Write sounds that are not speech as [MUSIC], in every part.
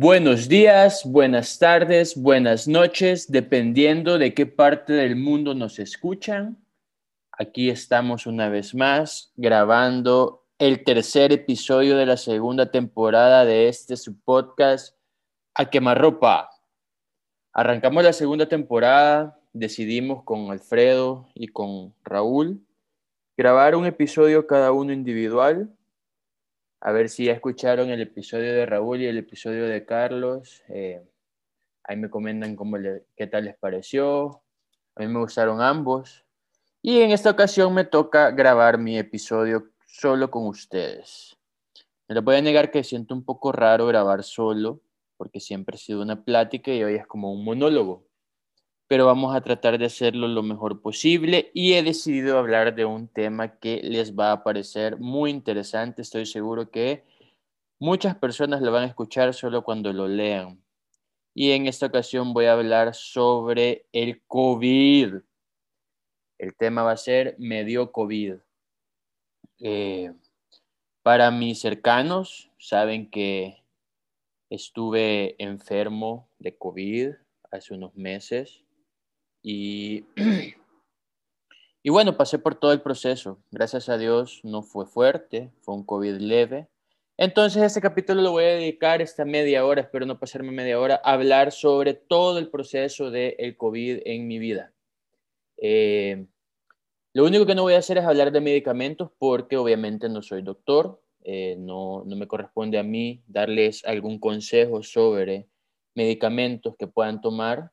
Buenos días, buenas tardes, buenas noches, dependiendo de qué parte del mundo nos escuchan. Aquí estamos una vez más grabando el tercer episodio de la segunda temporada de este su podcast A Quemarropa. Arrancamos la segunda temporada, decidimos con Alfredo y con Raúl grabar un episodio cada uno individual a ver si ya escucharon el episodio de Raúl y el episodio de Carlos. Eh, ahí me comentan cómo qué tal les pareció. A mí me gustaron ambos. Y en esta ocasión me toca grabar mi episodio solo con ustedes. Me lo voy a negar que siento un poco raro grabar solo, porque siempre ha sido una plática y hoy es como un monólogo pero vamos a tratar de hacerlo lo mejor posible y he decidido hablar de un tema que les va a parecer muy interesante. Estoy seguro que muchas personas lo van a escuchar solo cuando lo lean. Y en esta ocasión voy a hablar sobre el COVID. El tema va a ser medio COVID. Eh, para mis cercanos, saben que estuve enfermo de COVID hace unos meses y, [CLEARS THROAT] y bueno, pasé por todo el proceso. Gracias a Dios no fue fuerte, fue un COVID leve. Entonces, este capítulo lo voy a dedicar esta media hora, espero no pasarme media hora, a hablar sobre todo el proceso del el COVID en mi vida. Eh, lo único que no voy a hacer es hablar de medicamentos porque obviamente no soy doctor, eh, no, no me corresponde a mí darles algún consejo sobre medicamentos que puedan tomar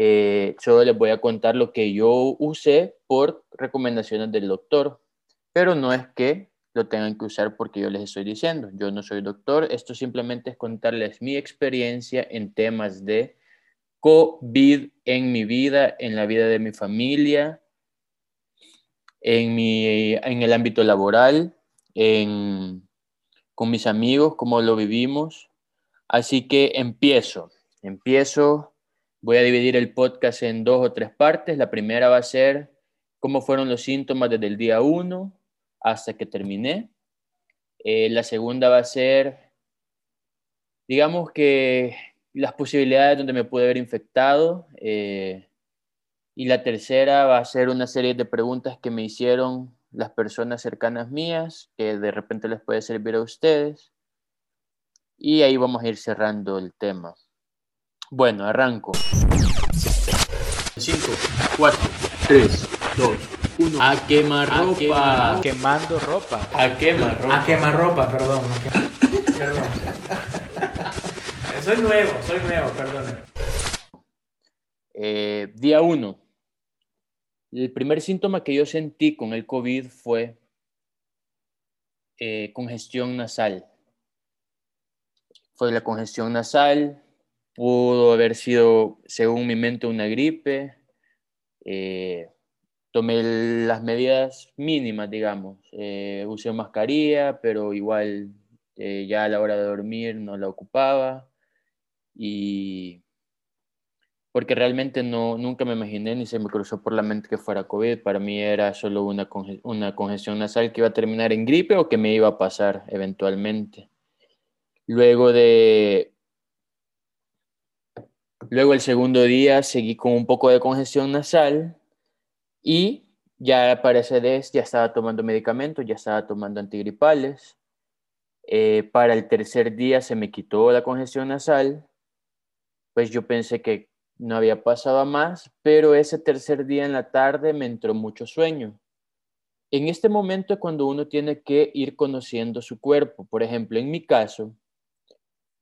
eh, solo les voy a contar lo que yo usé por recomendaciones del doctor, pero no es que lo tengan que usar porque yo les estoy diciendo. Yo no soy doctor, esto simplemente es contarles mi experiencia en temas de COVID en mi vida, en la vida de mi familia, en, mi, en el ámbito laboral, en, con mis amigos, cómo lo vivimos. Así que empiezo, empiezo Voy a dividir el podcast en dos o tres partes. La primera va a ser cómo fueron los síntomas desde el día 1 hasta que terminé. Eh, la segunda va a ser, digamos que las posibilidades donde me pude haber infectado. Eh, y la tercera va a ser una serie de preguntas que me hicieron las personas cercanas mías, que de repente les puede servir a ustedes. Y ahí vamos a ir cerrando el tema. Bueno, arranco. 5, 4, 3, 2, 1. A quemar ropa. A quemando ropa. A quemar ropa. A quemar ropa, perdón. perdón. soy nuevo, soy nuevo, perdón. Eh, día 1. El primer síntoma que yo sentí con el COVID fue eh, congestión nasal. Fue la congestión nasal, pudo haber sido, según mi mente, una gripe. Eh, tomé las medidas mínimas, digamos. Eh, usé mascarilla, pero igual eh, ya a la hora de dormir no la ocupaba. Y porque realmente no, nunca me imaginé ni se me cruzó por la mente que fuera COVID. Para mí era solo una, una congestión nasal que iba a terminar en gripe o que me iba a pasar eventualmente. Luego de Luego el segundo día seguí con un poco de congestión nasal y ya para ese mes ya estaba tomando medicamentos, ya estaba tomando antigripales. Eh, para el tercer día se me quitó la congestión nasal, pues yo pensé que no había pasado más, pero ese tercer día en la tarde me entró mucho sueño. En este momento es cuando uno tiene que ir conociendo su cuerpo. Por ejemplo, en mi caso,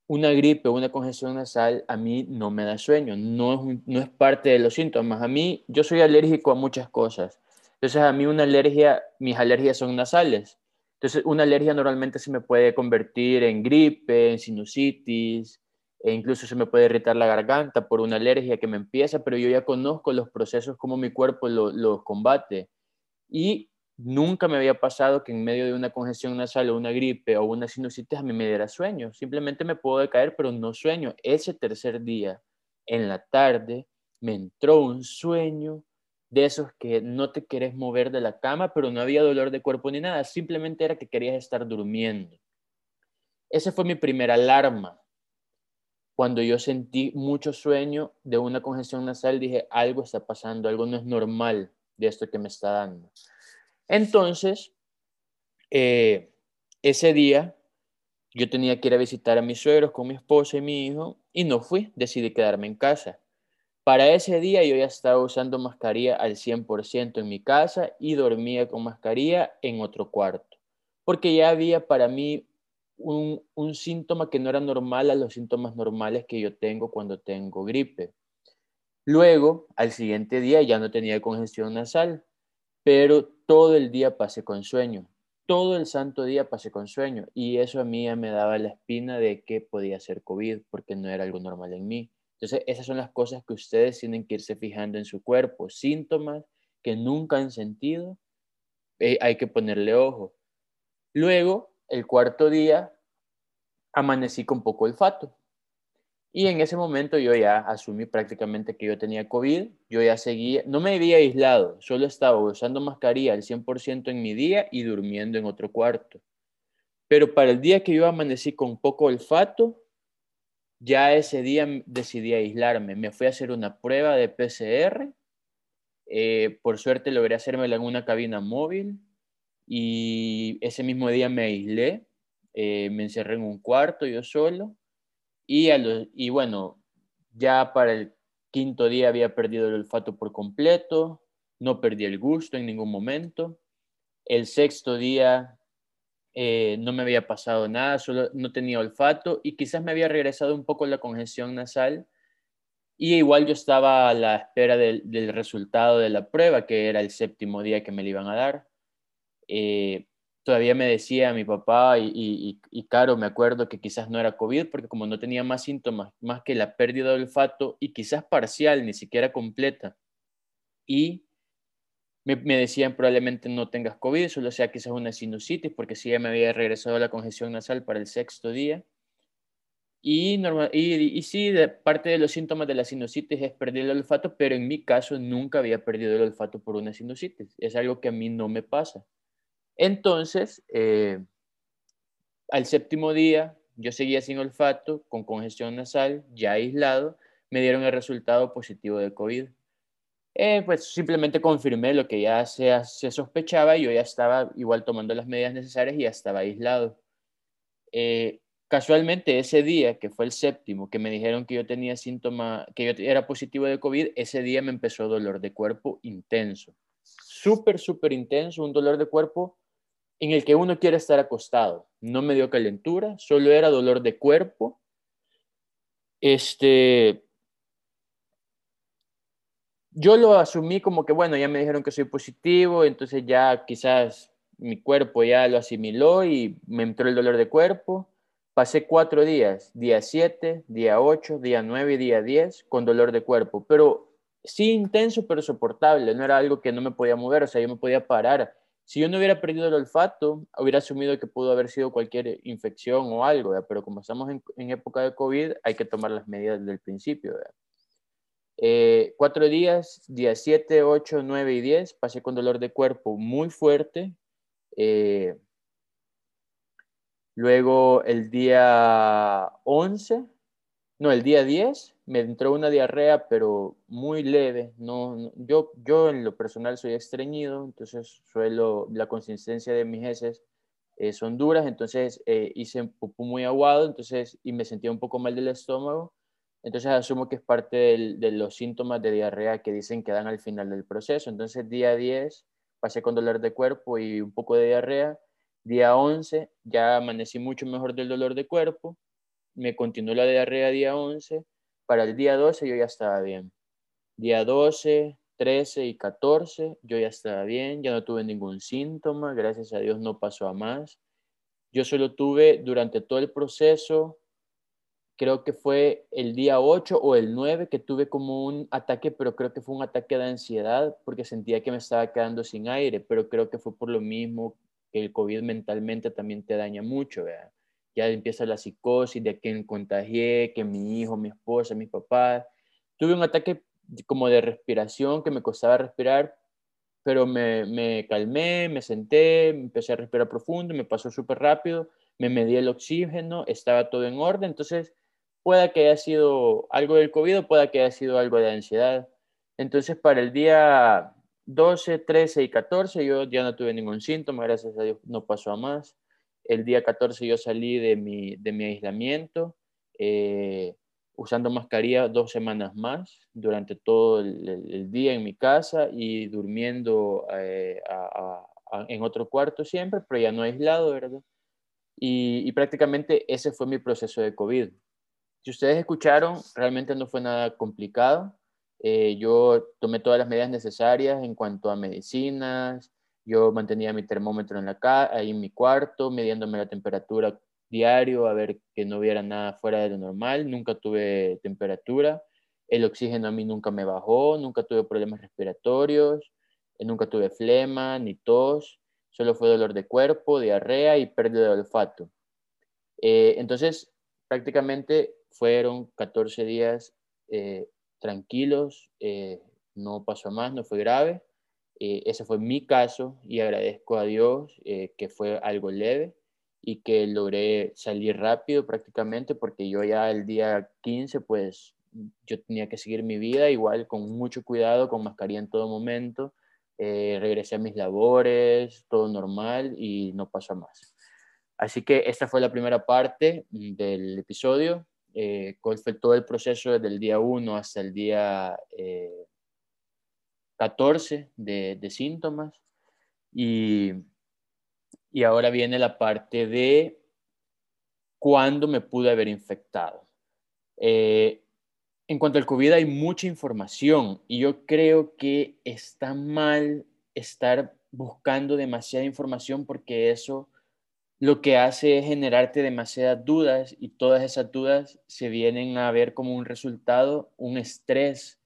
una gripe o una congestión nasal a mí no me da sueño, no es, no es parte de los síntomas. A mí, yo soy alérgico a muchas cosas. Entonces, a mí una alergia, mis alergias son nasales. Entonces, una alergia normalmente se me puede convertir en gripe, en sinusitis, e incluso se me puede irritar la garganta por una alergia que me empieza, pero yo ya conozco los procesos, cómo mi cuerpo los combate. Y Nunca me había pasado que en medio de una congestión nasal o una gripe o una sinusitis a mí me diera sueño. Simplemente me puedo decaer, pero no sueño. Ese tercer día, en la tarde, me entró un sueño de esos que no te querés mover de la cama, pero no había dolor de cuerpo ni nada. Simplemente era que querías estar durmiendo. Esa fue mi primera alarma. cuando yo sentí mucho sueño de una congestión nasal, dije, algo está pasando, algo no es normal de esto que me está dando. Entonces, eh, ese día yo tenía que ir a visitar a mis suegros con mi esposa y mi hijo y no fui, decidí quedarme en casa. Para ese día yo ya estaba usando mascarilla al 100% en mi casa y dormía con mascarilla en otro cuarto, porque ya había para mí un, un, síntoma que no era normal a los síntomas normales que yo tengo cuando tengo gripe. Luego, al siguiente día ya no tenía congestión nasal, pero todo el día pasé con sueño, todo el santo día pasé con sueño y eso a mí ya me daba la espina de que podía ser COVID porque no era algo normal en mí. Entonces, esas son las cosas que ustedes tienen que irse fijando en su cuerpo, síntomas que nunca han sentido, eh, hay que ponerle ojo. Luego, el cuarto día, amanecí con poco olfato. Y en ese momento yo ya asumí prácticamente que yo tenía COVID, yo ya seguía, no me había aislado, solo estaba usando mascarilla al 100% en mi día y durmiendo en otro cuarto. Pero para el día que yo amanecí con poco olfato, ya ese día decidí aislarme. Me fui a hacer una prueba de PCR. Eh, por suerte logré hacérmela en una cabina móvil y ese mismo día me aislé. Eh, me encerré en un cuarto yo solo y, bueno, ya para el quinto día había perdido el olfato por completo, no perdí el gusto en ningún momento. El sexto día eh, no me había pasado nada, solo no tenía olfato y quizás me había regresado un poco la congestión nasal. Y igual yo estaba a la espera del, del resultado de la prueba, que era el séptimo día que me le iban a dar. Eh, todavía me decía mi papá y, Caro, me acuerdo que quizás no era COVID, porque como no tenía más síntomas, más que la pérdida de olfato y quizás parcial, ni siquiera completa, y me, decían probablemente no tengas COVID, solo sea quizás una sinusitis, porque sí ya me había regresado la congestión nasal para el sexto día. Y, normal, y, y, sí, parte de los síntomas de la sinusitis es perder el olfato, pero en mi caso nunca había perdido el olfato por una sinusitis. Es algo que a mí no me pasa. Entonces, eh, al séptimo día, yo seguía sin olfato, con congestión nasal, ya aislado, me dieron el resultado positivo de COVID. Eh, pues simplemente confirmé lo que ya se, sospechaba y yo ya estaba igual tomando las medidas necesarias y ya estaba aislado. Eh, casualmente ese día, que fue el séptimo, que me dijeron que yo tenía síntoma, que yo era positivo de COVID, ese día me empezó dolor de cuerpo intenso. Súper, súper intenso, un dolor de cuerpo en el que uno quiere estar acostado. No me dio calentura, solo era dolor de cuerpo. Este, yo lo asumí como que, bueno, ya me dijeron que soy positivo, entonces ya quizás mi cuerpo ya lo asimiló y me entró el dolor de cuerpo. Pasé cuatro días, día 7, día 8, día 9 y día 10 con dolor de cuerpo, pero sí intenso, pero soportable, no era algo que no me podía mover, o sea, yo me podía parar si yo no hubiera perdido el olfato, hubiera asumido que pudo haber sido cualquier infección o algo, pero como estamos en, época de COVID, hay que tomar las medidas desde el principio. Eh, cuatro días, días 7, 8, 9 y 10, pasé con dolor de cuerpo muy fuerte. Eh, luego el día 11, no, el día 10 me entró una diarrea, pero muy leve. No, yo, yo en lo personal soy estreñido, entonces suelo, la consistencia de mis heces eh, son duras, entonces eh, hice un pupú muy aguado, entonces, y me sentía un poco mal del estómago. Entonces asumo que es parte de los síntomas de diarrea que dicen que dan al final del proceso. Entonces día 10 pasé con dolor de cuerpo y un poco de diarrea. Día 11 ya amanecí mucho mejor del dolor de cuerpo me continuó la diarrea día 11, para el día 12 yo ya estaba bien. Día 12, 13 y 14 yo ya estaba bien, ya no tuve ningún síntoma, gracias a Dios no pasó a más. Yo solo tuve durante todo el proceso, creo que fue el día 8 o el 9 que tuve como un ataque, pero creo que fue un ataque de ansiedad porque sentía que me estaba quedando sin aire, pero creo que fue por lo mismo que el COVID mentalmente también te daña mucho, ¿verdad? Ya empieza la psicosis de quién contagié, que mi hijo, mi esposa, mis papás. Tuve un ataque como de respiración que me costaba respirar, pero me, me calmé, me senté, empecé a respirar profundo, me pasó súper rápido, me medí el oxígeno, estaba todo en orden, entonces pueda que haya sido algo del COVID o pueda que haya sido algo de ansiedad. Entonces, para el día 12, 13 y 14 yo ya no tuve ningún síntoma, gracias a Dios no pasó a más. El día 14 yo salí de mi, de mi aislamiento eh, usando mascarilla dos semanas más durante todo el, día en mi casa y durmiendo eh, en otro cuarto siempre, pero ya no aislado, ¿verdad? Y, prácticamente ese fue mi proceso de COVID. Si ustedes escucharon, realmente no fue nada complicado. Eh, yo tomé todas las medidas necesarias en cuanto a medicinas, yo mantenía mi termómetro en la ahí en mi cuarto, midiéndome la temperatura diario a ver que no hubiera nada fuera de lo normal, nunca tuve temperatura, el oxígeno a mí nunca me bajó, nunca tuve problemas respiratorios, eh, nunca tuve flema ni tos, solo fue dolor de cuerpo, diarrea y pérdida de olfato. Eh, entonces, prácticamente fueron 14 días eh, tranquilos, no pasó más, no fue grave. Ese fue mi caso y agradezco a Dios que fue algo leve y que logré salir rápido prácticamente porque yo ya el día 15 pues yo tenía que seguir mi vida igual con mucho cuidado, con mascarilla en todo momento. Eh, regresé a mis labores, todo normal y no pasó más. Así que esta fue la primera parte del episodio. Eh, cuál fue todo el proceso desde el día 1 hasta el día 14 eh, de, de síntomas. Y y ahora viene la parte de cuándo me pude haber infectado. Eh, en cuanto al COVID hay mucha información y yo creo que está mal estar buscando demasiada información porque eso lo que hace es generarte demasiadas dudas y todas esas dudas se vienen a ver como un resultado, un estrés.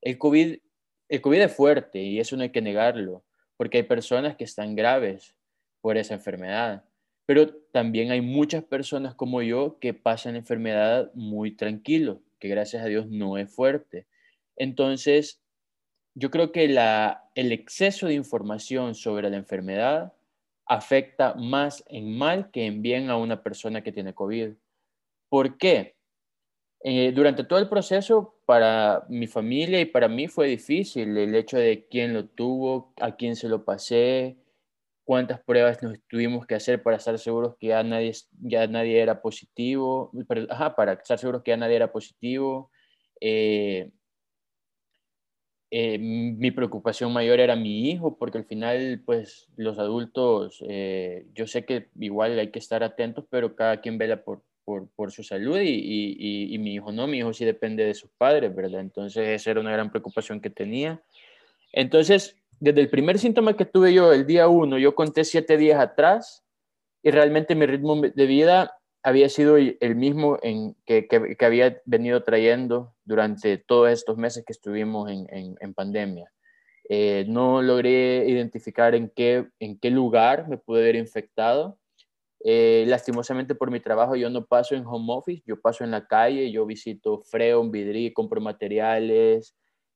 El COVID, el COVID es fuerte y eso no hay que negarlo, porque hay personas que están graves, por esa enfermedad. Pero también hay muchas personas como yo que pasan la enfermedad muy tranquilo, que gracias a Dios no es fuerte. Entonces, yo creo que la, el exceso de información sobre la enfermedad afecta más en mal que en bien a una persona que tiene COVID. ¿Por qué? Eh, durante todo el proceso, para mi familia y para mí fue difícil el hecho de quién lo tuvo, a quién se lo pasé, cuántas pruebas nos tuvimos que hacer para estar seguros que ya nadie, ya nadie era positivo, para estar seguros que ya nadie era positivo. Eh, eh, mi preocupación mayor era mi hijo, porque al final, pues los adultos, eh, yo sé que igual hay que estar atentos, pero cada quien vela por, por, por su salud y, y, y, mi hijo no, mi hijo sí depende de sus padres, ¿verdad? Entonces esa era una gran preocupación que tenía. Entonces, desde el primer síntoma que tuve yo el día uno, yo conté siete días atrás y realmente mi ritmo de vida había sido el mismo en, que, que, había venido trayendo durante todos estos meses que estuvimos en, en, pandemia. Eh, no logré identificar en qué, en qué lugar me pude haber infectado. Eh, lastimosamente por mi trabajo yo no paso en home office, yo paso en la calle, yo visito Freon, Vidri, compro materiales,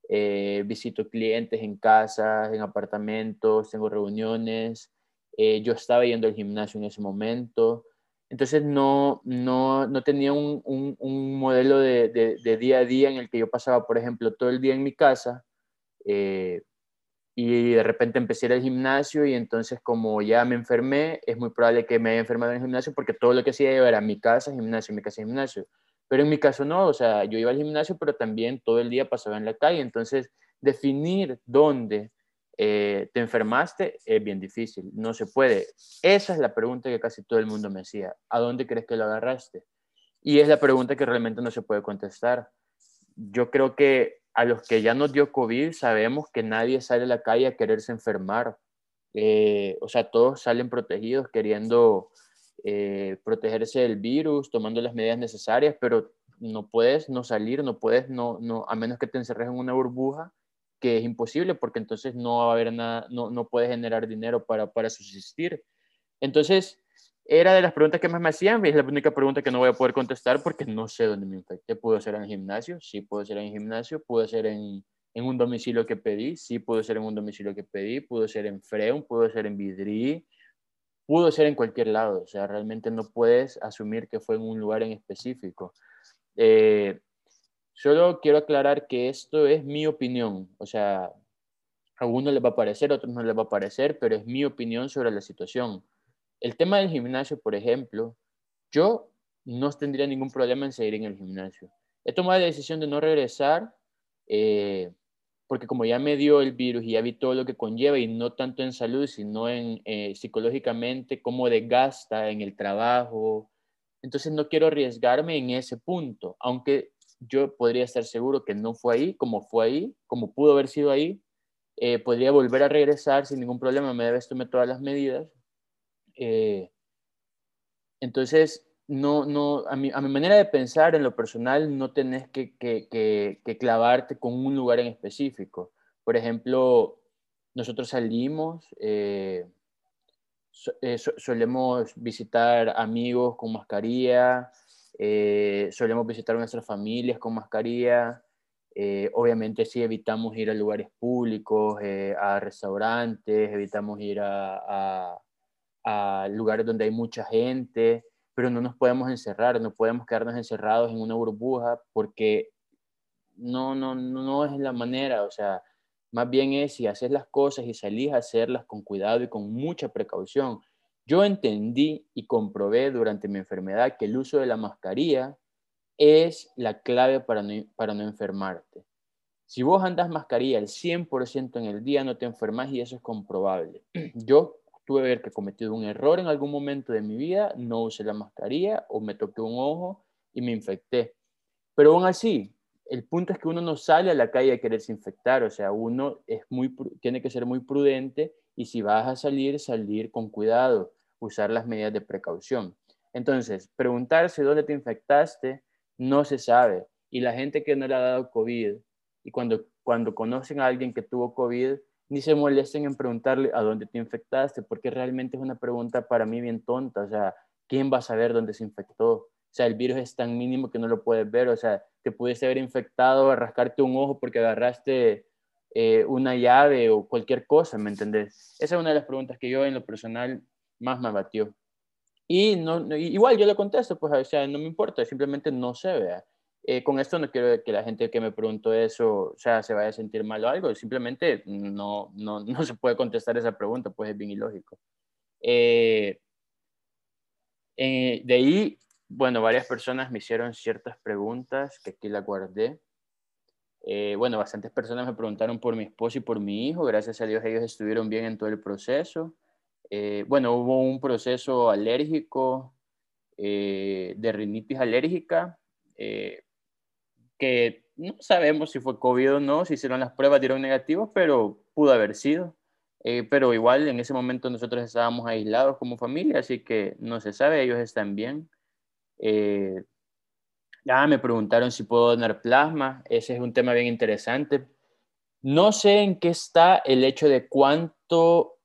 eh, visito clientes en casas, en apartamentos, tengo reuniones. Eh, yo estaba yendo al gimnasio en ese momento. Entonces no, no, no tenía un, un, modelo de, de, día a día en el que yo pasaba, por ejemplo, todo el día en mi casa eh, y de repente empecé al gimnasio y entonces como ya me enfermé, es muy probable que me haya enfermado en el gimnasio porque todo lo que hacía era mi casa, gimnasio, mi casa, gimnasio. Pero en mi caso no, o sea, yo iba al gimnasio, pero también todo el día pasaba en la calle. Entonces, definir dónde eh, te enfermaste es bien difícil, no se puede. Esa es la pregunta que casi todo el mundo me hacía. ¿A dónde crees que lo agarraste? Y es la pregunta que realmente no se puede contestar. Yo creo que a los que ya nos dio COVID sabemos que nadie sale a la calle a quererse enfermar. Eh, o sea, todos salen protegidos queriendo eh, protegerse del virus, tomando las medidas necesarias, pero no puedes no salir, no puedes, no, no, a menos que te encerres en una burbuja, que es imposible porque entonces no va a haber nada, no, no puedes generar dinero para, para subsistir. Entonces, era de las preguntas que más me hacían, y es la única pregunta que no voy a poder contestar porque no sé dónde me infecté. ¿Pudo ser en el gimnasio? Sí, pudo ser en el gimnasio, pudo ser en, en un domicilio que pedí, sí, pudo ser en un domicilio que pedí, pudo ser en Freun, pudo ser en Vidri, pudo ser en cualquier lado, o sea, realmente no puedes asumir que fue en un lugar en específico. Eh, solo quiero aclarar que esto es mi opinión, o sea, a algunos les va a parecer, a otros no les va a parecer, pero es mi opinión sobre la situación. El tema del gimnasio, por ejemplo, yo no tendría ningún problema en seguir en el gimnasio. He tomado la decisión de no regresar eh, porque como ya me dio el virus y ya vi todo lo que conlleva y no tanto en salud, sino en eh, psicológicamente, cómo desgasta en el trabajo. Entonces no quiero arriesgarme en ese punto, aunque yo podría estar seguro que no fue ahí, como fue ahí, como pudo haber sido ahí, eh, podría volver a regresar sin ningún problema, me debes tomar todas las medidas. Eh, entonces, no, no, a mi, a mi, manera de pensar en lo personal, no tenés que, que, clavarte con un lugar en específico. Por ejemplo, nosotros salimos, eh, eh, solemos visitar amigos con mascarilla, solemos visitar nuestras familias con mascarilla. obviamente sí evitamos ir a lugares públicos, a restaurantes, evitamos ir a, a lugares donde hay mucha gente pero no nos podemos encerrar, no podemos quedarnos encerrados en una burbuja porque no, no, no es la manera, o sea, más bien es si haces las cosas y salís a hacerlas con cuidado y con mucha precaución. Yo entendí y comprobé durante mi enfermedad que el uso de la mascarilla es la clave para no, enfermarte. Si vos andas mascarilla el 100% en el día, no te enfermas y eso es comprobable. [CLEARS THROAT] Yo tuve que cometido un error en algún momento de mi vida, no usé la mascarilla o me toqué un ojo y me infecté. Pero aún así, el punto es que uno no sale a la calle a quererse infectar, o sea, uno es muy, tiene que ser muy prudente y si vas a salir, salir con cuidado, usar las medidas de precaución. Entonces, preguntarse dónde te infectaste no se sabe. Y la gente que no le ha dado COVID y cuando, cuando conocen a alguien que tuvo COVID, ni se molesten en preguntarle a dónde te infectaste, porque realmente es una pregunta para mí bien tonta, o sea, ¿quién va a saber dónde se infectó? O sea, el virus es tan mínimo que no lo puedes ver, o sea, te pudiste haber infectado, rascarte un ojo porque agarraste eh, una llave o cualquier cosa, ¿me entendés? Esa es una de las preguntas que yo en lo personal más me batió. Y no, igual yo le contesto, pues, o sea, no me importa, simplemente no se vea. Eh, con esto no quiero que la gente que me preguntó eso, o sea, se vaya a sentir mal o algo, simplemente no, no, [LAUGHS] no se puede contestar esa pregunta, pues es bien ilógico. Eh, eh, de ahí, bueno, varias personas me hicieron ciertas preguntas que aquí la guardé. bueno, bastantes personas me preguntaron por mi esposo y por mi hijo, gracias a Dios ellos estuvieron bien en todo el proceso. bueno, hubo un proceso alérgico, de rinitis alérgica, que no sabemos si fue COVID o no, si hicieron las pruebas, dieron negativos, pero pudo haber sido. Eh, pero igual en ese momento nosotros estábamos aislados como familia, así que no se sabe, ellos están bien. Eh, ya me preguntaron si puedo donar plasma, ese es un tema bien interesante. No sé en qué está el hecho de cuánto,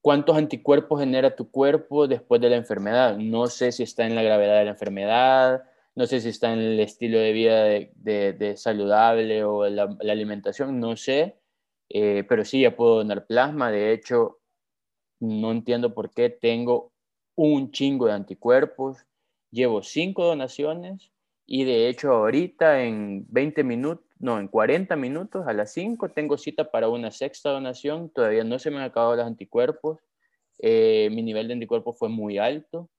cuántos anticuerpos genera tu cuerpo después de la enfermedad. No sé si está en la gravedad de la enfermedad, no sé si está en el estilo de vida de, saludable o la, alimentación, no sé, eh, pero sí ya puedo donar plasma. De hecho, no entiendo por qué tengo un chingo de anticuerpos. Llevo cinco donaciones y de hecho ahorita en 20 minutos, no, en 40 minutos a las 5 tengo cita para una sexta donación. Todavía no se me han acabado los anticuerpos. Eh, mi nivel de anticuerpos fue muy alto.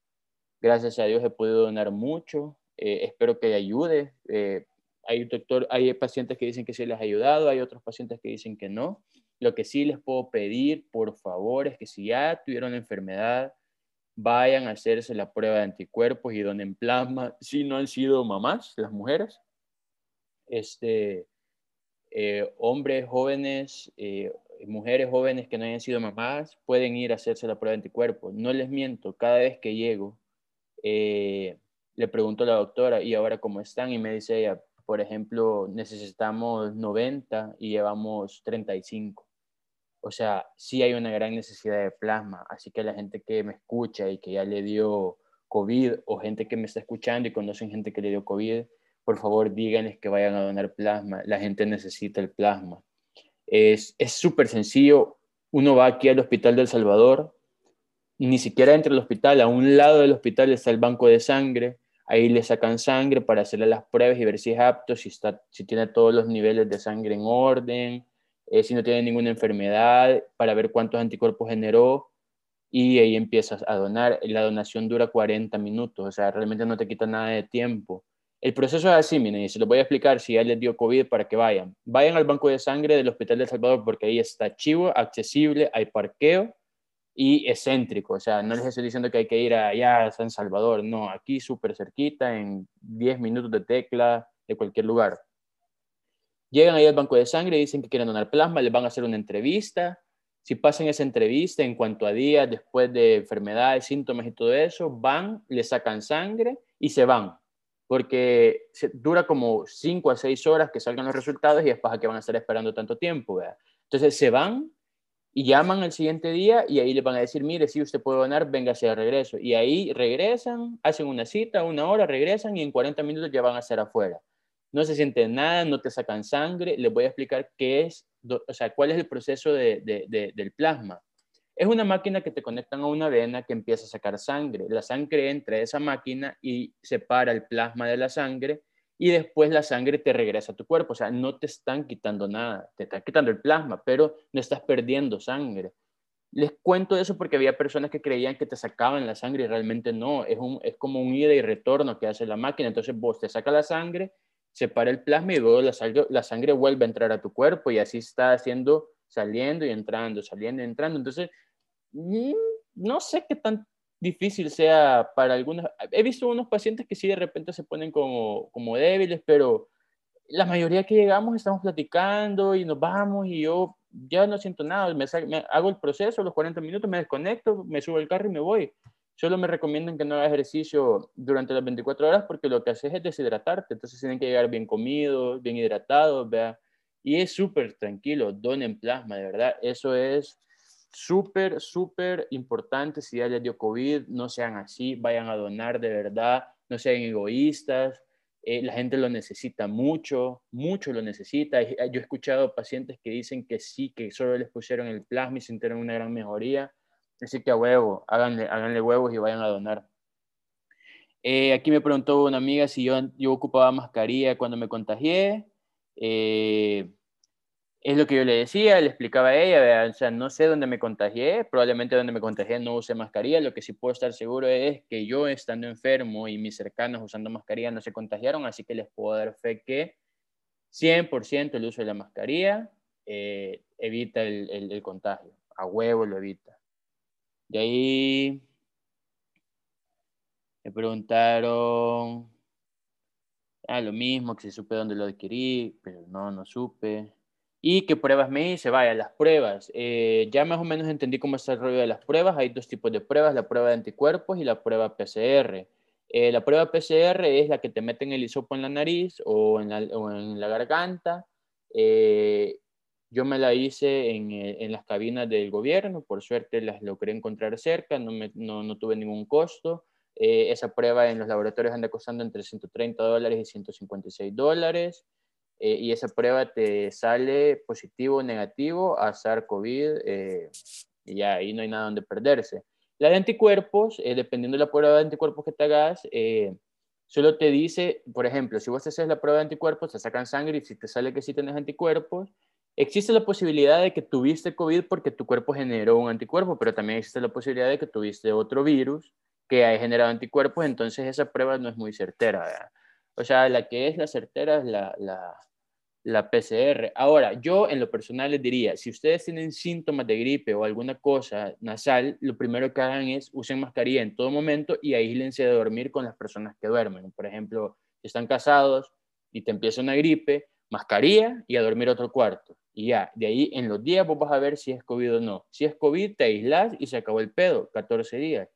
Gracias a Dios he podido donar mucho. Eh, espero que ayude. Eh, hay, doctor, hay pacientes que dicen que sí les ha ayudado, hay otros pacientes que dicen que no. Lo que sí les puedo pedir, por favor, es que si ya tuvieron la enfermedad, vayan a hacerse la prueba de anticuerpos y donen plasma si no han sido mamás, las mujeres. Este, eh, hombres jóvenes, mujeres jóvenes que no hayan sido mamás, pueden ir a hacerse la prueba de anticuerpos. No les miento, cada vez que llego, le pregunto a la doctora, ¿y ahora cómo están? Y me dice ella, por ejemplo, necesitamos 90 y llevamos 35. O sea, sí hay una gran necesidad de plasma, así que la gente que me escucha y que ya le dio COVID o gente que me está escuchando y conocen gente que le dio COVID, por favor díganles que vayan a donar plasma. La gente necesita el plasma. Es súper sencillo. Uno va aquí al Hospital del Salvador, ni siquiera entra al hospital, a un lado del hospital está el banco de sangre Ahí le sacan sangre para hacerle las pruebas y ver si es apto, si, está, si tiene todos los niveles de sangre en orden, eh, si no tiene ninguna enfermedad, para ver cuántos anticuerpos generó y ahí empiezas a donar. La donación dura 40 minutos, o sea, realmente no te quita nada de tiempo. El proceso es así, miren, y se lo voy a explicar si ya les dio COVID para que vayan. Vayan al banco de sangre del Hospital de Salvador porque ahí está chivo, accesible, hay parqueo y excéntrico. O sea, no les estoy diciendo que hay que ir allá a San Salvador, no, aquí súper cerquita, en 10 minutos de tecla de cualquier lugar. Llegan ahí al banco de sangre, dicen que quieren donar plasma, les van a hacer una entrevista. Si pasan esa entrevista en cuanto a días después de enfermedades, síntomas y todo eso, van, le sacan sangre y se van. Porque dura como 5 a 6 horas que salgan los resultados y es para que van a estar esperando tanto tiempo. Entonces se van y llaman al siguiente día y ahí les van a decir, mire, si usted puede donar, véngase de regreso. Y ahí regresan, hacen una cita, una hora, regresan y en 40 minutos ya van a ser afuera no se siente nada, no te sacan sangre. Les voy a explicar qué es, o sea, cuál es el proceso del plasma. Es una máquina que te conectan a una vena que empieza a sacar sangre. La sangre entra a esa máquina y separa el plasma de la sangre y después la sangre te regresa a tu cuerpo. O sea, no te están quitando nada, te están quitando el plasma, pero no estás perdiendo sangre. Les cuento eso porque había personas que creían que te sacaban la sangre y realmente no. Es, un, es como un ida y retorno que hace la máquina. Entonces vos te saca la sangre separa el plasma y luego la sangre, la sangre vuelve a entrar a tu cuerpo y así está haciendo, saliendo y entrando, saliendo y entrando. Entonces, mm, no sé qué tan difícil sea para algunos. He visto unos pacientes que sí de repente se ponen como, como débiles, pero la mayoría que llegamos estamos platicando y nos vamos y yo ya no siento nada, me, me hago el proceso, los 40 minutos, me desconecto, me subo el carro y me voy. Solo me recomiendan que no haga ejercicio durante las 24 horas porque lo que haces es deshidratarte. Entonces tienen que llegar bien comidos, bien hidratados, vea. Y es súper tranquilo, donen plasma, de verdad. Eso es súper, súper importante. Si ya les dio COVID, no sean así, vayan a donar de verdad, no sean egoístas. Eh, la gente lo necesita mucho, mucho lo necesita. Yo he escuchado pacientes que dicen que sí, que solo les pusieron el plasma y sintieron una gran mejoría Así que a huevo, háganle, háganle huevos y vayan a donar. Eh, aquí me preguntó una amiga si yo, yo ocupaba mascarilla cuando me contagié. Eh, es lo que yo le decía, le explicaba a ella, o sea, no sé dónde me contagié, probablemente donde me contagié no use mascarilla, lo que sí puedo estar seguro es que yo estando enfermo y mis cercanos usando mascarilla no se contagiaron, así que les puedo dar fe que 100% el uso de la mascarilla eh, evita el, el contagio, a huevo lo evita. De ahí me preguntaron, ah, lo mismo, que si supe dónde lo adquirí, pero no, no supe. ¿Y qué pruebas me hice? Vaya, las pruebas. Eh, ya más o menos entendí cómo está el rollo de las pruebas. Hay dos tipos de pruebas, la prueba de anticuerpos y la prueba PCR. Eh, la prueba PCR es la que te meten el hisopo en la nariz o en la, o en la garganta. Eh, yo me la hice en, eh, en, las cabinas del gobierno, por suerte las logré encontrar cerca, no, me, no, no tuve ningún costo. Eh, esa prueba en los laboratorios anda costando entre 130 dólares y 156 dólares. Eh, y esa prueba te sale positivo o negativo a SARS-CoV y ya ahí no hay nada donde perderse. La de anticuerpos, dependiendo de la prueba de anticuerpos que te hagas, solo te dice, por ejemplo, si vos haces la prueba de anticuerpos, te sacan sangre y si te sale que sí tienes anticuerpos, Existe la posibilidad de que tuviste COVID porque tu cuerpo generó un anticuerpo, pero también existe la posibilidad de que tuviste otro virus que ha generado anticuerpos, entonces esa prueba no es muy certera. O sea, la que es la certera es la, la PCR. Ahora, yo en lo personal les diría, si ustedes tienen síntomas de gripe o alguna cosa nasal, lo primero que hagan es usen mascarilla en todo momento y aíslense de dormir con las personas que duermen. Por ejemplo, están casados y te empieza una gripe, mascarilla y a dormir otro cuarto. Y ya, de ahí en los días vos vas a ver si es COVID o no. Si es COVID, te aislas y se acabó el pedo, 14 días.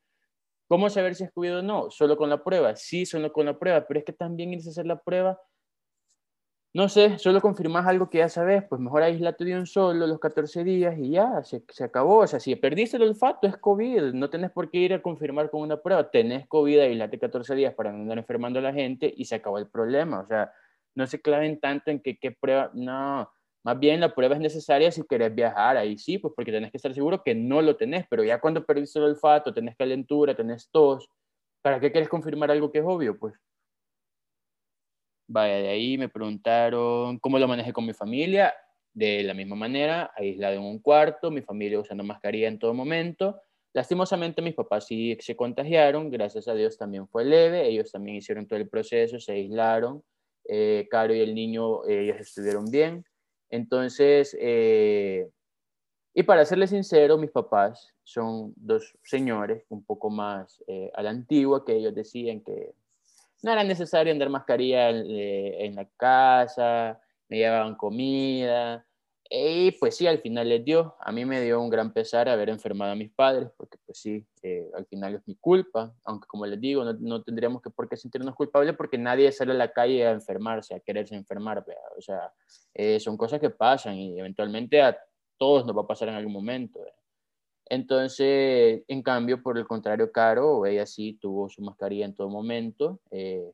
¿Cómo saber si es COVID o no? Solo con la prueba. Sí, solo con la prueba, pero es que también irse a hacer la prueba, no sé, solo confirmas algo que ya sabes, pues mejor aislate de un solo los 14 días y ya, se, se, acabó. O sea, si perdiste el olfato, es COVID. No tenés por qué ir a confirmar con una prueba. Tenés COVID, aislate 14 días para no andar enfermando a la gente y se acabó el problema. O sea, no se claven tanto en que qué prueba, no más bien la prueba es necesaria si querés viajar, ahí sí, pues porque tenés que estar seguro que no lo tenés, pero ya cuando perdiste el olfato, tenés calentura, tenés tos, ¿para qué quieres confirmar algo que es obvio? Pues vaya, de ahí me preguntaron cómo lo manejé con mi familia. De la misma manera, aislado en un cuarto, mi familia usando mascarilla en todo momento. Lastimosamente mis papás sí se contagiaron, gracias a Dios también fue leve, ellos también hicieron todo el proceso, se aislaron, eh, Caro y el niño, ellos estuvieron bien. Entonces, eh, y para serles sincero, mis papás son dos señores un poco más eh, a la antigua, que ellos decían que no era necesario andar mascarilla eh, en, la casa, me llevaban comida, y pues sí, al final les dio. A mí me dio un gran pesar haber enfermado a mis padres, porque pues sí, eh, al final es mi culpa, aunque como les digo, no, tendríamos que por qué sentirnos culpables porque nadie sale a la calle a enfermarse, a quererse enfermar. O sea, eh, son cosas que pasan y eventualmente a todos nos va a pasar en algún momento. Entonces, en cambio, por el contrario, Caro, ella sí tuvo su mascarilla en todo momento eh,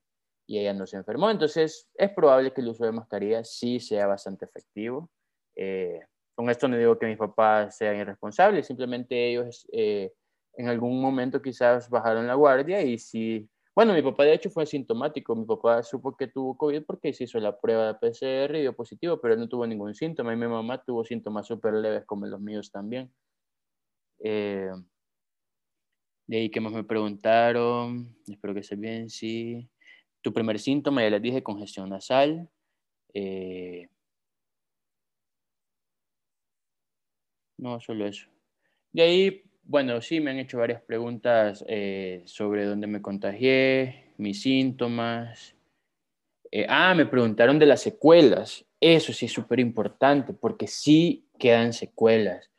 y ella no se enfermó. Entonces, es probable que el uso de mascarilla sí sea bastante efectivo. Eh, con esto no digo que mis papás sean irresponsables, simplemente ellos eh, en algún momento quizás bajaron la guardia y sí, bueno, mi papá de hecho fue asintomático, mi papá supo que tuvo COVID porque se hizo la prueba de PCR y dio positivo, pero él no tuvo ningún síntoma y mi mamá tuvo síntomas súper leves como los míos también. Eh, de ahí que más me preguntaron, espero que se bien, sí. Tu primer síntoma, ya les dije, congestión nasal. Eh, no, solo eso. De ahí, bueno, sí, me han hecho varias preguntas eh, sobre dónde me contagié, mis síntomas. ah, me preguntaron de las secuelas. Eso sí es súper importante porque sí quedan secuelas.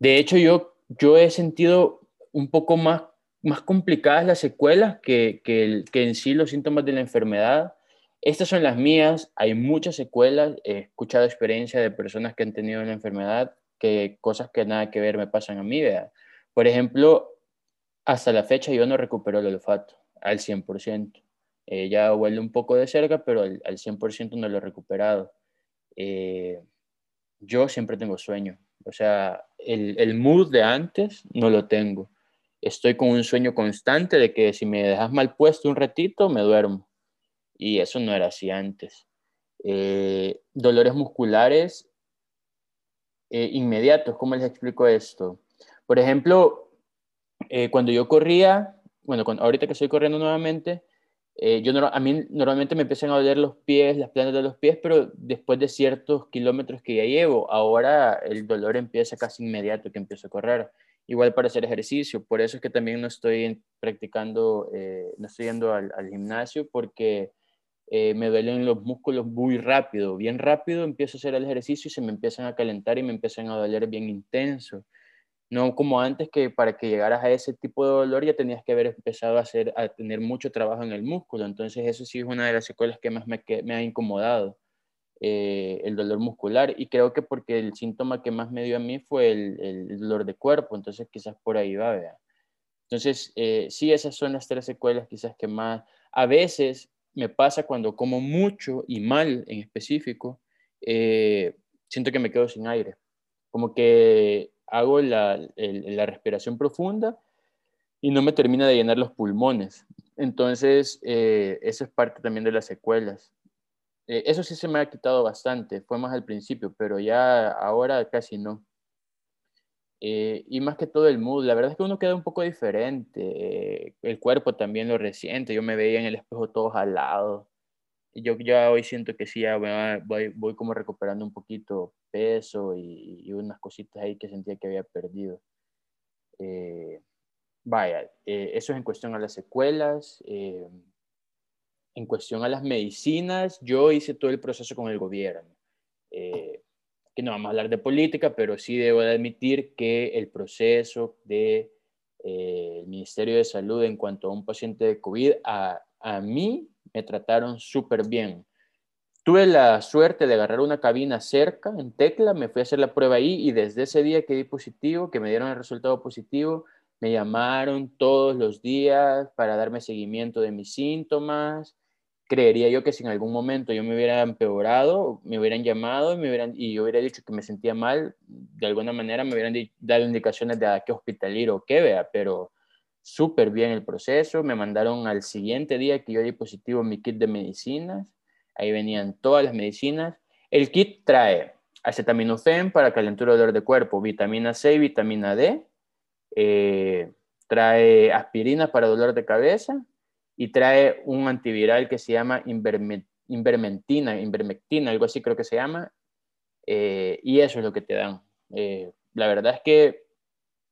De hecho, yo, yo he sentido un poco más, más complicadas las secuelas que, que, que en sí los síntomas de la enfermedad. Estas son las mías, hay muchas secuelas, he escuchado experiencia de personas que han tenido la enfermedad, que cosas que nada que ver me pasan a mí. Por ejemplo, hasta la fecha yo no recupero el olfato al 100%. Eh, ya huele un poco de cerca, pero al, al 100% no lo he recuperado. Eh, yo siempre tengo sueño. O sea, el, el mood de antes no lo tengo. Estoy con un sueño constante de que si me dejas mal puesto un ratito, me duermo. Y eso no era así antes. Eh, dolores musculares eh, inmediatos, ¿cómo les explico esto? Por ejemplo, eh, cuando yo corría, bueno, ahorita que estoy corriendo nuevamente, eh, yo a mí normalmente me empiezan a doler los pies, las plantas de los pies, pero después de ciertos kilómetros que ya llevo, ahora el dolor empieza casi inmediato que empiezo a correr. Igual para hacer ejercicio, por eso es que también no estoy practicando, eh, no estoy yendo al, gimnasio porque eh, me duelen los músculos muy rápido, bien rápido empiezo a hacer el ejercicio y se me empiezan a calentar y me empiezan a doler bien intenso. No como antes que para que llegaras a ese tipo de dolor ya tenías que haber empezado a, hacer, a tener mucho trabajo en el músculo. Entonces eso sí es una de las secuelas que más me, me ha incomodado, eh, el dolor muscular. Y creo que porque el síntoma que más me dio a mí fue el, el dolor de cuerpo. Entonces quizás por ahí va, vea. Entonces eh, sí, esas son las tres secuelas quizás que más... A veces me pasa cuando como mucho y mal en específico, eh, siento que me quedo sin aire. Como que hago la, respiración profunda y no me termina de llenar los pulmones. Entonces, eh, eso es parte también de las secuelas. Eh, eso sí se me ha quitado bastante, fue más al principio, pero ya ahora casi no. Eh, y más que todo el mood, la verdad es que uno queda un poco diferente, el cuerpo también lo resiente, yo me veía en el espejo todo jalado, yo ya hoy siento que sí, ya voy, voy como recuperando un poquito peso y, unas cositas ahí que sentía que había perdido. Eh, vaya, eh, eso es en cuestión a las secuelas. Eh, en cuestión a las medicinas, yo hice todo el proceso con el gobierno. que no vamos a hablar de política, pero sí debo de admitir que el proceso del de, Ministerio de Salud en cuanto a un paciente de COVID, a, a mí me trataron súper bien. Tuve la suerte de agarrar una cabina cerca, en Tecla, me fui a hacer la prueba ahí y desde ese día que di positivo, que me dieron el resultado positivo, me llamaron todos los días para darme seguimiento de mis síntomas. Creería yo que si en algún momento yo me hubiera empeorado, me hubieran llamado y, me hubieran, y yo hubiera dicho que me sentía mal, de alguna manera me hubieran dado indicaciones de a qué hospital ir o qué vea, pero súper bien el proceso, me mandaron al siguiente día que yo di positivo mi kit de medicinas, ahí venían todas las medicinas. El kit trae acetaminofén para calentura dolor de cuerpo, vitamina C y vitamina D, eh, trae aspirina para dolor de cabeza y trae un antiviral que se llama invermentina, invermectina, algo así creo que se llama, eh, y eso es lo que te dan. Eh, la verdad es que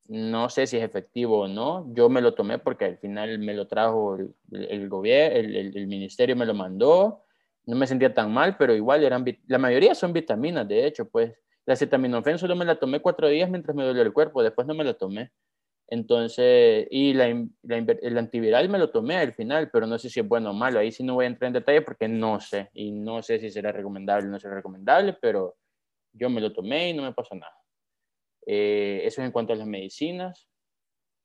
no sé si es efectivo o no. Yo me lo tomé porque al final me lo trajo el, gobierno, el, ministerio me lo mandó. No me sentía tan mal, pero igual eran, la mayoría son vitaminas, de hecho, pues. La acetaminofén solo me la tomé cuatro días mientras me dolió el cuerpo, después no me la tomé. Entonces, y la, el antiviral me lo tomé al final, pero no sé si es bueno o malo. Ahí sí no voy a entrar en detalle porque no sé. Y no sé si será recomendable o no será recomendable, pero yo me lo tomé y no me pasó nada. Eh, eso es en cuanto a las medicinas.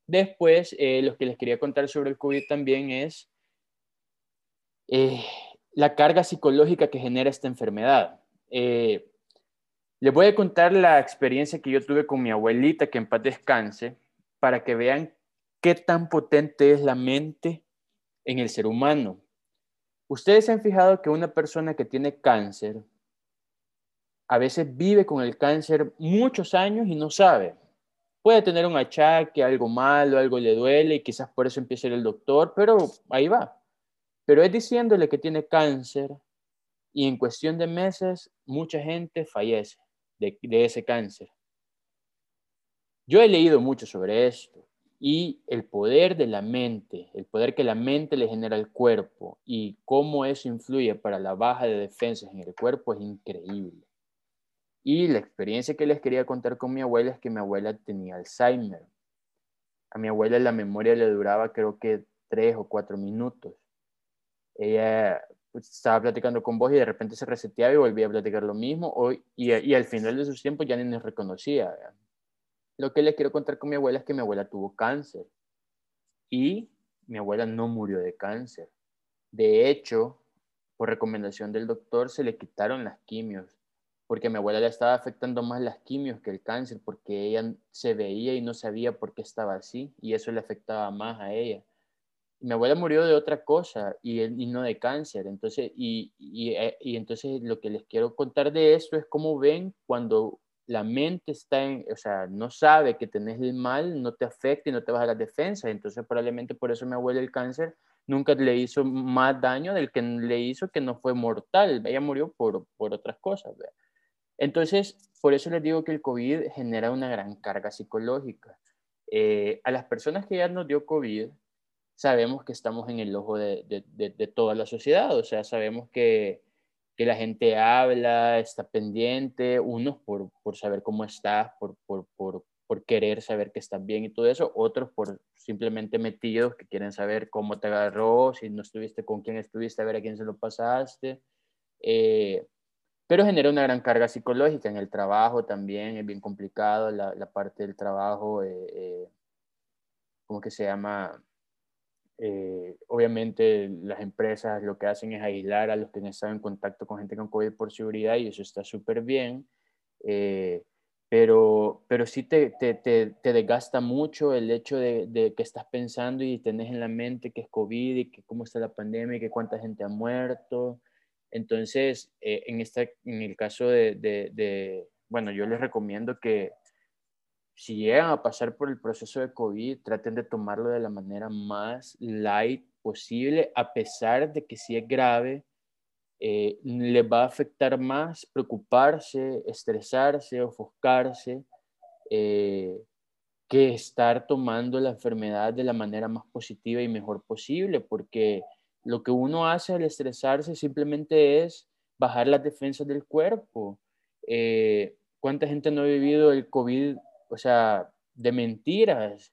Después, eh, lo que les quería contar sobre el COVID también es eh, la carga psicológica que genera esta enfermedad. les voy a contar la experiencia que yo tuve con mi abuelita, que en paz descanse, para que vean qué tan potente es la mente en el ser humano. Ustedes se han fijado que una persona que tiene cáncer a veces vive con el cáncer muchos años y no sabe. Puede tener un achaque, algo malo, algo le duele y quizás por eso empiece el doctor, pero ahí va. Pero es diciéndole que tiene cáncer y en cuestión de meses mucha gente fallece de, de ese cáncer. Yo he leído mucho sobre esto y el poder de la mente, el poder que la mente le genera al cuerpo y cómo eso influye para la baja de defensas en el cuerpo es increíble. Y la experiencia que les quería contar con mi abuela es que mi abuela tenía Alzheimer. A mi abuela la memoria le duraba creo que tres o cuatro minutos. Ella pues, estaba platicando con vos y de repente se reseteaba y volvía a platicar lo mismo. Hoy, y, al final de sus tiempos ya ni nos reconocía. Lo que les quiero contar con mi abuela es que mi abuela tuvo cáncer y mi abuela no murió de cáncer. De hecho, por recomendación del doctor, se le quitaron las quimios porque a mi abuela le estaba afectando más las quimios que el cáncer, porque ella se veía y no sabía por qué estaba así, y eso le afectaba más a ella. mi abuela murió de otra cosa y, y no de cáncer. Entonces, y, y, eh, y, entonces lo que les quiero contar de esto es cómo ven cuando la mente está en, o sea, no sabe que tenés el mal, no te afecta y no te baja las defensas. Entonces, probablemente por eso mi abuela el cáncer nunca le hizo más daño del que le hizo que no fue mortal. Ella murió por, por otras cosas. ¿verdad? Entonces, por eso les digo que el COVID genera una gran carga psicológica. Eh, a las personas que ya nos dio COVID, sabemos que estamos en el ojo de, toda la sociedad, o sea, sabemos que, la gente habla, está pendiente, unos por, saber cómo estás, por, por, querer saber que estás bien y todo eso, otros por simplemente metidos que quieren saber cómo te agarró, si no estuviste con quién estuviste, a ver a quién se lo pasaste. Eh, pero genera una gran carga psicológica en el trabajo también, es bien complicado la, la parte del trabajo, eh, eh, ¿cómo que se llama? Eh, obviamente las empresas lo que hacen es aislar a los que no están en contacto con gente con COVID por seguridad y eso está súper bien, pero, pero sí te, te, te, te, desgasta mucho el hecho de, de, que estás pensando y tenés en la mente que es COVID y que cómo está la pandemia y que cuánta gente ha muerto. Entonces, eh, en, en el caso de, bueno, yo les recomiendo que si llegan a pasar por el proceso de COVID, traten de tomarlo de la manera más light posible, a pesar de que si es grave, eh, les va a afectar más preocuparse, estresarse, ofuscarse, eh, que estar tomando la enfermedad de la manera más positiva y mejor posible, porque lo que uno hace al estresarse simplemente es bajar las defensas del cuerpo. Eh, ¿Cuánta gente no ha vivido el COVID, o sea, de mentiras?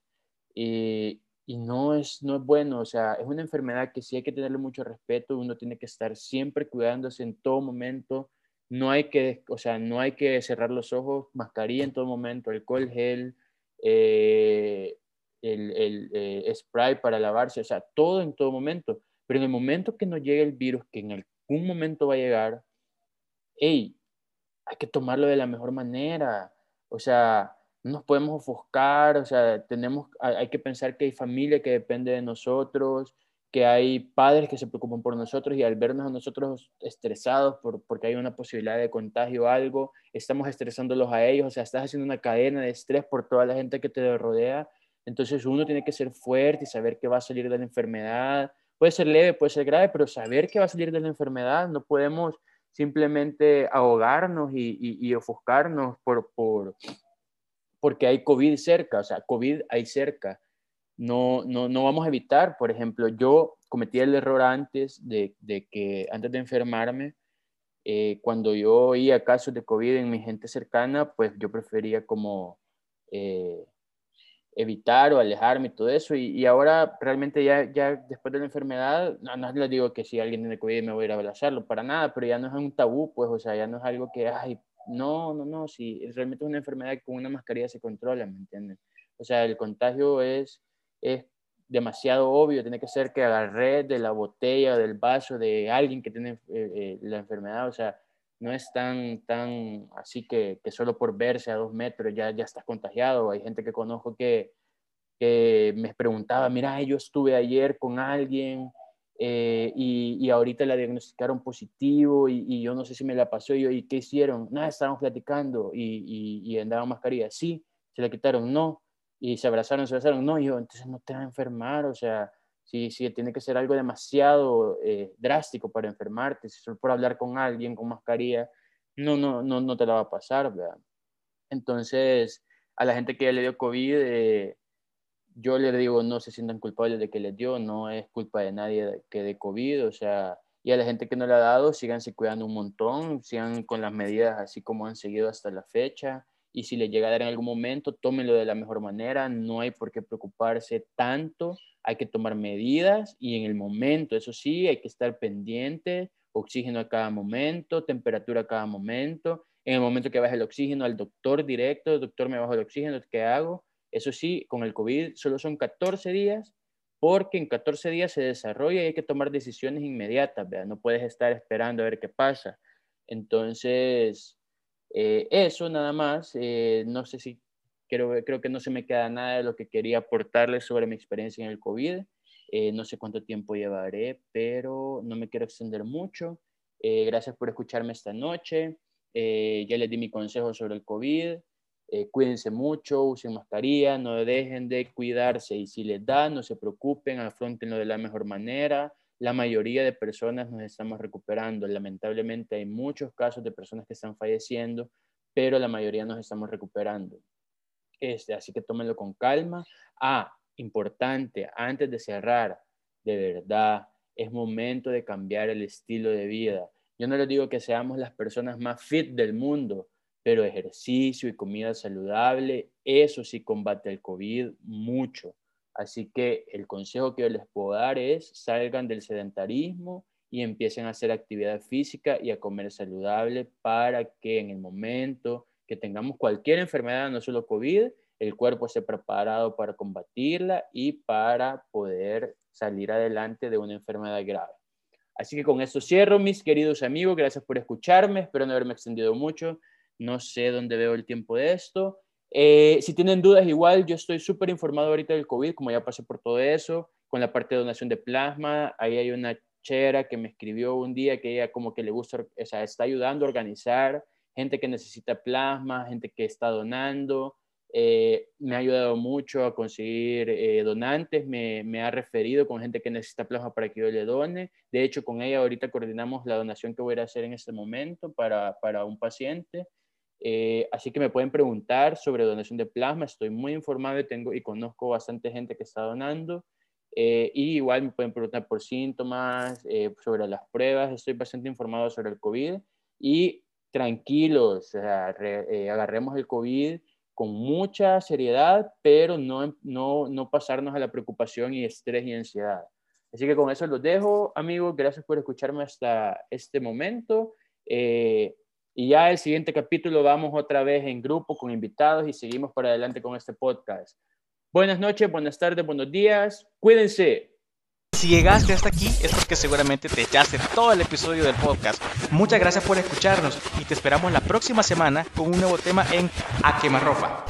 y no es, no es bueno, o sea, es una enfermedad que sí hay que tenerle mucho respeto, uno tiene que estar siempre cuidándose en todo momento, no hay que, o sea, no hay que cerrar los ojos, mascarilla en todo momento, alcohol gel, eh, el, el eh, spray para lavarse, o sea, todo en todo momento. Pero en el momento que nos llegue el virus, que en algún momento va a llegar, hey, hay que tomarlo de la mejor manera. O sea, no nos podemos ofuscar, o sea, tenemos, hay que pensar que hay familia que depende de nosotros, que hay padres que se preocupan por nosotros y al vernos a nosotros estresados por, porque hay una posibilidad de contagio o algo, estamos estresándolos a ellos, o sea, estás haciendo una cadena de estrés por toda la gente que te rodea. Entonces uno tiene que ser fuerte y saber que va a salir de la enfermedad. Puede ser leve, puede ser grave, pero saber que va a salir de la enfermedad. No podemos simplemente ahogarnos y, y, ofuscarnos por, por, porque hay COVID cerca, o sea, COVID hay cerca no, no, no vamos a evitar, por ejemplo, yo cometí el error antes de, que, antes de enfermarme, eh, cuando yo oía casos de COVID en mi gente cercana, pues yo prefería como eh, evitar o alejarme y todo eso. Y, ahora realmente ya, ya después de la enfermedad, no, no les digo que si alguien tiene COVID me voy a ir a abrazarlo, para nada, pero ya no es un tabú, pues, o sea, ya no es algo que, ay, no, no, no, si realmente es una enfermedad que con una mascarilla se controla, ¿me entienden? O sea, el contagio es es demasiado obvio, tiene que ser que agarré de la botella, del vaso de alguien que tiene eh, eh, la enfermedad, o sea, no es tan, tan así que, que, solo por verse a dos metros ya, ya estás contagiado. Hay gente que conozco que, que me preguntaba, mira, yo estuve ayer con alguien eh, y, y, ahorita la diagnosticaron positivo y, y, yo no sé si me la pasó yo, ¿y qué hicieron? Nada, estábamos platicando y, y, y andaban mascarilla. Sí, se la quitaron, no y se abrazaron, se abrazaron. No, yo, entonces no te va a enfermar, o sea, si, si tiene que ser algo demasiado eh, drástico para enfermarte, si solo por hablar con alguien con mascarilla, no, no, no, no te la va a pasar, ¿verdad? Entonces, a la gente que ya le dio COVID, eh, yo le digo, no se sientan culpables de que les dio, no es culpa de nadie que de COVID, o sea, y a la gente que no le ha dado, síganse cuidando un montón, sigan con las medidas así como han seguido hasta la fecha y si le llega a dar en algún momento, tómenlo de la mejor manera, no hay por qué preocuparse tanto, hay que tomar medidas y en el momento, eso sí, hay que estar pendiente, oxígeno a cada momento, temperatura a cada momento, en el momento que baje el oxígeno al doctor directo, doctor me bajo el oxígeno, ¿qué hago? Eso sí, con el COVID solo son 14 días, porque en 14 días se desarrolla y hay que tomar decisiones inmediatas, ¿verdad? No puedes estar esperando a ver qué pasa. Entonces, eh, eso nada más, eh, no sé si creo, creo que no se me queda nada de lo que quería aportarles sobre mi experiencia en el COVID. Eh, no sé cuánto tiempo llevaré, pero no me quiero extender mucho. gracias por escucharme esta noche. ya les di mi consejo sobre el COVID. cuídense mucho, usen mascarilla, no dejen de cuidarse y si les da, no se preocupen, afrontenlo de la mejor manera la mayoría de personas nos estamos recuperando. Lamentablemente hay muchos casos de personas que están falleciendo, pero la mayoría nos estamos recuperando. Este, así que tómenlo con calma. Ah, importante, antes de cerrar, de verdad, es momento de cambiar el estilo de vida. Yo no les digo que seamos las personas más fit del mundo, pero ejercicio y comida saludable, eso sí combate el COVID mucho. Así que el consejo que yo les puedo dar es salgan del sedentarismo y empiecen a hacer actividad física y a comer saludable para que en el momento que tengamos cualquier enfermedad, no solo COVID, el cuerpo esté preparado para combatirla y para poder salir adelante de una enfermedad grave. Así que con esto cierro, mis queridos amigos. Gracias por escucharme. Espero no haberme extendido mucho. No sé dónde veo el tiempo de esto. Eh, si tienen dudas, igual yo estoy súper informado ahorita del COVID, como ya pasé por todo eso, con la parte de donación de plasma. Ahí hay una chera que me escribió un día que ella como que le gusta, o sea, está ayudando a organizar gente que necesita plasma, gente que está donando. Eh, me ha ayudado mucho a conseguir eh, donantes, me, me, ha referido con gente que necesita plasma para que yo le done. De hecho, con ella ahorita coordinamos la donación que voy a hacer en este momento para, para un paciente. Eh, así que me pueden preguntar sobre donación de plasma, estoy muy informado y, tengo, y conozco bastante gente que está donando. Eh, y igual me pueden preguntar por síntomas, eh, sobre las pruebas, estoy bastante informado sobre el COVID. Y tranquilos, agarremos el COVID con mucha seriedad, pero no, no, no pasarnos a la preocupación y estrés y ansiedad. Así que con eso los dejo, amigos. Gracias por escucharme hasta este momento. Y ya el siguiente capítulo vamos otra vez en grupo con invitados y seguimos para adelante con este podcast. Buenas noches, buenas tardes, buenos días. Cuídense. Si llegaste hasta aquí es porque seguramente te echaste todo el episodio del podcast. Muchas gracias por escucharnos y te esperamos la próxima semana con un nuevo tema en A Quemarropa.